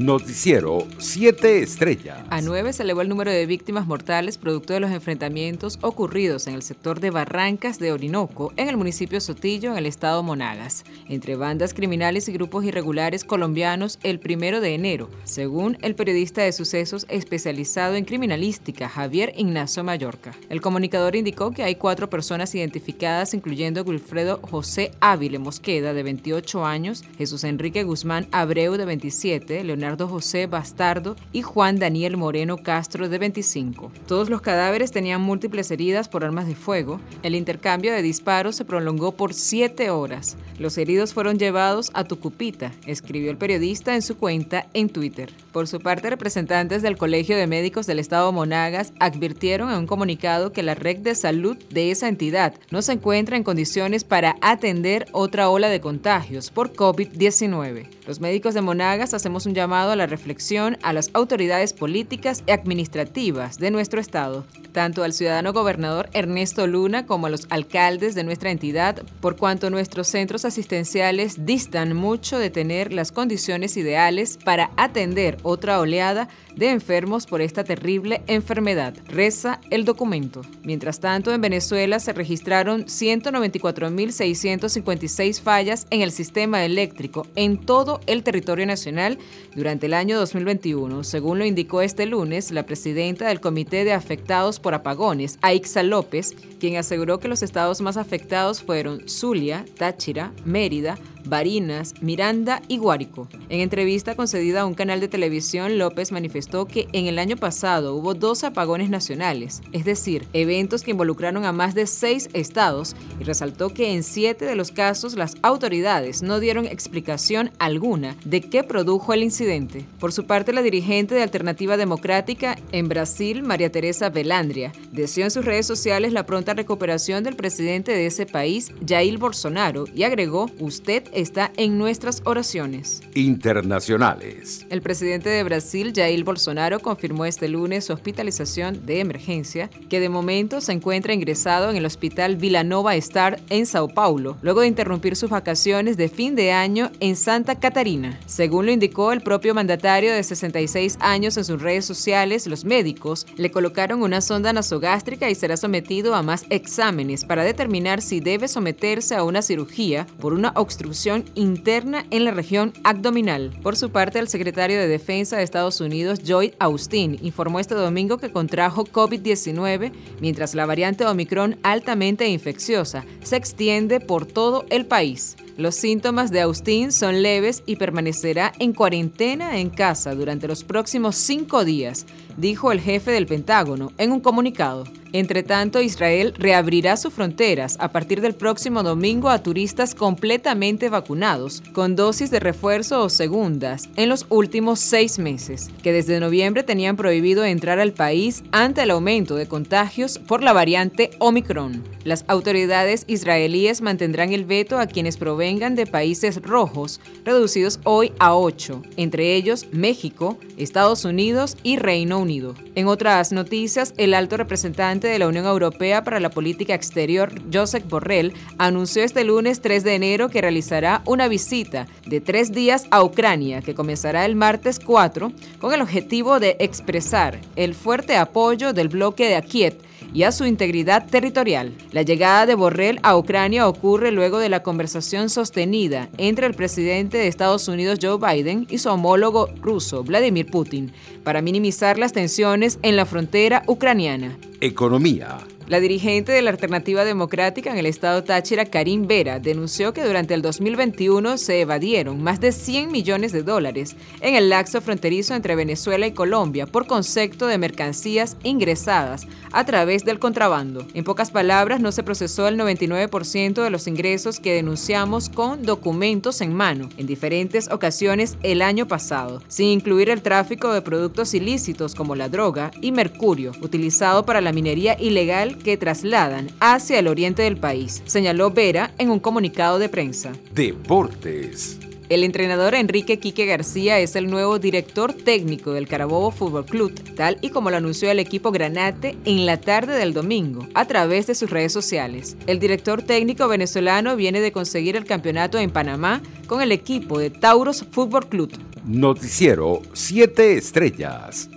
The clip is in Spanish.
Noticiero 7 Estrellas. A 9 se elevó el número de víctimas mortales producto de los enfrentamientos ocurridos en el sector de Barrancas de Orinoco, en el municipio Sotillo, en el estado Monagas, entre bandas criminales y grupos irregulares colombianos el primero de enero, según el periodista de sucesos especializado en criminalística Javier Ignacio Mallorca. El comunicador indicó que hay cuatro personas identificadas, incluyendo Wilfredo José Ávile Mosqueda, de 28 años, Jesús Enrique Guzmán Abreu, de 27, Leonardo José Bastardo y Juan Daniel Moreno Castro de 25. Todos los cadáveres tenían múltiples heridas por armas de fuego. El intercambio de disparos se prolongó por siete horas. Los heridos fueron llevados a Tucupita, escribió el periodista en su cuenta en Twitter. Por su parte, representantes del Colegio de Médicos del Estado Monagas advirtieron en un comunicado que la red de salud de esa entidad no se encuentra en condiciones para atender otra ola de contagios por COVID-19. Los médicos de Monagas hacemos un llamado a la reflexión a las autoridades políticas y administrativas de nuestro Estado, tanto al ciudadano gobernador Ernesto Luna como a los alcaldes de nuestra entidad, por cuanto nuestros centros asistenciales distan mucho de tener las condiciones ideales para atender otra oleada de enfermos por esta terrible enfermedad, reza el documento. Mientras tanto, en Venezuela se registraron 194.656 fallas en el sistema eléctrico en todo el territorio nacional durante el año 2021, según lo indicó este lunes la presidenta del Comité de Afectados por Apagones, Aixa López, quien aseguró que los estados más afectados fueron Zulia, Táchira, Mérida, Barinas, Miranda y Guárico. En entrevista concedida a un canal de televisión, López manifestó que en el año pasado hubo dos apagones nacionales, es decir, eventos que involucraron a más de seis estados, y resaltó que en siete de los casos las autoridades no dieron explicación alguna de qué produjo el incidente. Por su parte, la dirigente de Alternativa Democrática en Brasil, María Teresa Velandria, deseó en sus redes sociales la pronta recuperación del presidente de ese país, Jair Bolsonaro, y agregó, usted está en nuestras oraciones. Internacionales. El presidente de Brasil, Jair Bolsonaro, confirmó este lunes su hospitalización de emergencia, que de momento se encuentra ingresado en el hospital Villanova Star en Sao Paulo, luego de interrumpir sus vacaciones de fin de año en Santa Catarina. Según lo indicó el propio mandatario de 66 años en sus redes sociales, los médicos le colocaron una sonda nasogástrica y será sometido a más exámenes para determinar si debe someterse a una cirugía por una obstrucción interna en la región abdominal. Por su parte, el secretario de Defensa de Estados Unidos, Joy Austin, informó este domingo que contrajo COVID-19 mientras la variante Omicron altamente infecciosa se extiende por todo el país. Los síntomas de Austin son leves y permanecerá en cuarentena en casa durante los próximos cinco días, dijo el jefe del Pentágono en un comunicado. Entre tanto, Israel reabrirá sus fronteras a partir del próximo domingo a turistas completamente vacunados, con dosis de refuerzo o segundas, en los últimos seis meses, que desde noviembre tenían prohibido entrar al país ante el aumento de contagios por la variante Omicron. Las autoridades israelíes mantendrán el veto a quienes provengan de países rojos, reducidos hoy a ocho, entre ellos México, Estados Unidos y Reino Unido. En otras noticias, el alto de la Unión Europea para la Política Exterior, Josep Borrell, anunció este lunes 3 de enero que realizará una visita de tres días a Ucrania, que comenzará el martes 4, con el objetivo de expresar el fuerte apoyo del bloque de Kiev y a su integridad territorial. La llegada de Borrell a Ucrania ocurre luego de la conversación sostenida entre el presidente de Estados Unidos Joe Biden y su homólogo ruso Vladimir Putin para minimizar las tensiones en la frontera ucraniana. Economía. La dirigente de la Alternativa Democrática en el estado Táchira, Karim Vera, denunció que durante el 2021 se evadieron más de 100 millones de dólares en el laxo fronterizo entre Venezuela y Colombia por concepto de mercancías ingresadas a través del contrabando. En pocas palabras, no se procesó el 99% de los ingresos que denunciamos con documentos en mano en diferentes ocasiones el año pasado, sin incluir el tráfico de productos ilícitos como la droga y mercurio, utilizado para la minería ilegal que trasladan hacia el oriente del país, señaló Vera en un comunicado de prensa. Deportes. El entrenador Enrique Quique García es el nuevo director técnico del Carabobo Fútbol Club, tal y como lo anunció el equipo Granate en la tarde del domingo, a través de sus redes sociales. El director técnico venezolano viene de conseguir el campeonato en Panamá con el equipo de Tauros Fútbol Club. Noticiero 7 Estrellas.